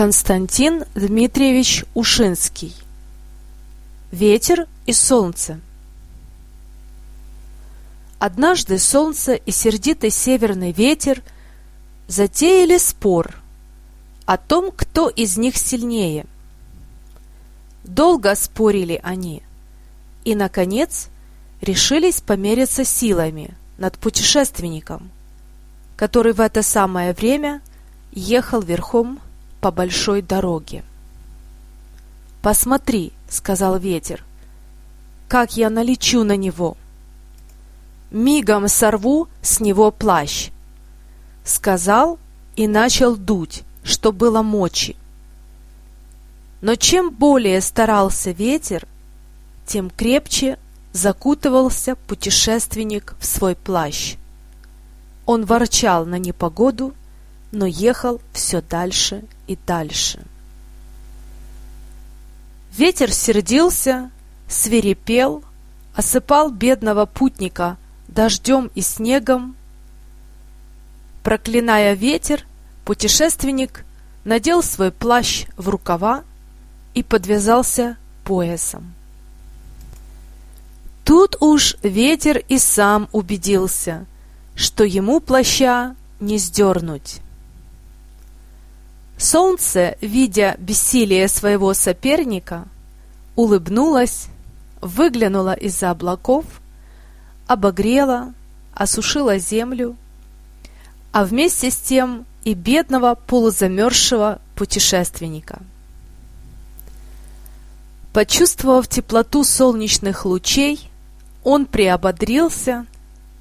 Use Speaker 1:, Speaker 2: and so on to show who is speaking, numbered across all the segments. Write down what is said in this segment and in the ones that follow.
Speaker 1: Константин Дмитриевич Ушинский Ветер и солнце Однажды солнце и сердитый северный ветер затеяли спор о том, кто из них сильнее. Долго спорили они и, наконец, решились помериться силами над путешественником, который в это самое время ехал верхом по большой дороге. «Посмотри», — сказал ветер, — «как я налечу на него! Мигом сорву с него плащ!» Сказал и начал дуть, что было мочи. Но чем более старался ветер, тем крепче закутывался путешественник в свой плащ. Он ворчал на непогоду, но ехал все дальше и дальше. Ветер сердился, свирепел, осыпал бедного путника дождем и снегом. Проклиная ветер, путешественник надел свой плащ в рукава и подвязался поясом. Тут уж ветер и сам убедился, что ему плаща не сдернуть. Солнце, видя бессилие своего соперника, улыбнулось, выглянуло из-за облаков, обогрело, осушило землю, а вместе с тем и бедного полузамерзшего путешественника. Почувствовав теплоту солнечных лучей, он приободрился,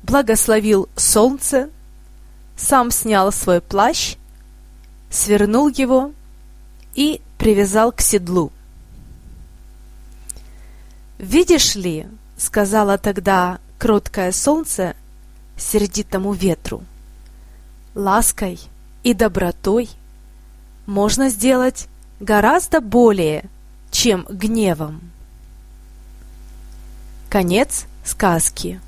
Speaker 1: благословил солнце, сам снял свой плащ свернул его и привязал к седлу. «Видишь ли, — сказала тогда кроткое солнце сердитому ветру, — лаской и добротой можно сделать гораздо более, чем гневом. Конец сказки.